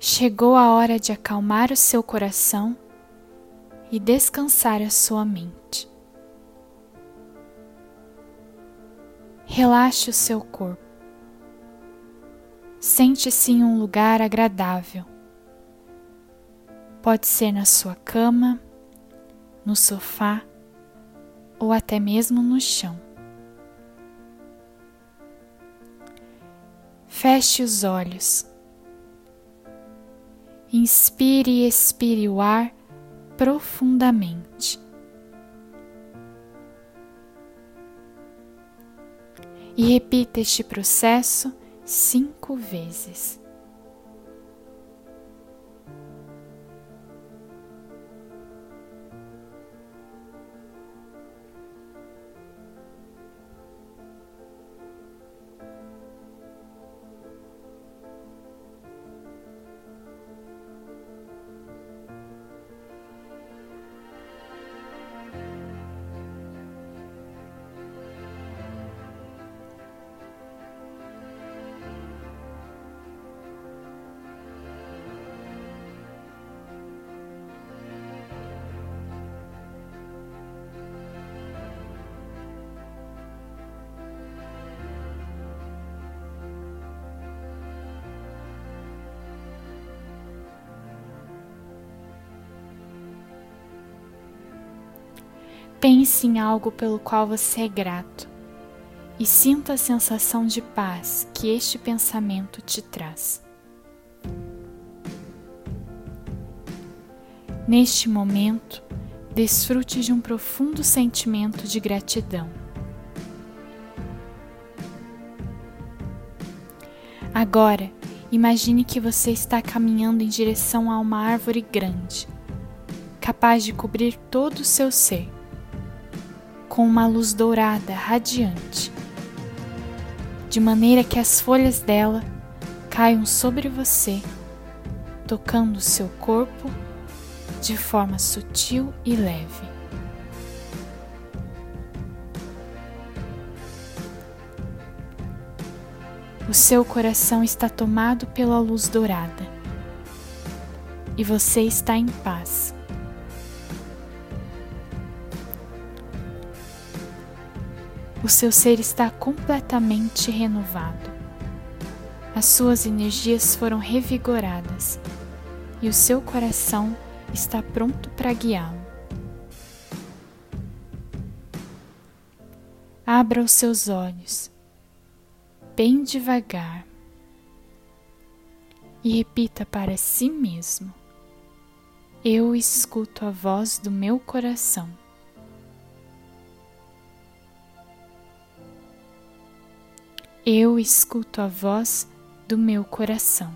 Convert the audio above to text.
Chegou a hora de acalmar o seu coração e descansar a sua mente. Relaxe o seu corpo. Sente-se em um lugar agradável. Pode ser na sua cama, no sofá ou até mesmo no chão. Feche os olhos. Inspire e expire o ar profundamente. E repita este processo cinco vezes. Pense em algo pelo qual você é grato e sinta a sensação de paz que este pensamento te traz. Neste momento, desfrute de um profundo sentimento de gratidão. Agora, imagine que você está caminhando em direção a uma árvore grande, capaz de cobrir todo o seu ser com uma luz dourada radiante, de maneira que as folhas dela caiam sobre você, tocando seu corpo de forma sutil e leve. O seu coração está tomado pela luz dourada e você está em paz. O seu ser está completamente renovado. As suas energias foram revigoradas e o seu coração está pronto para guiá-lo. Abra os seus olhos, bem devagar, e repita para si mesmo: Eu escuto a voz do meu coração. Eu escuto a voz do meu coração.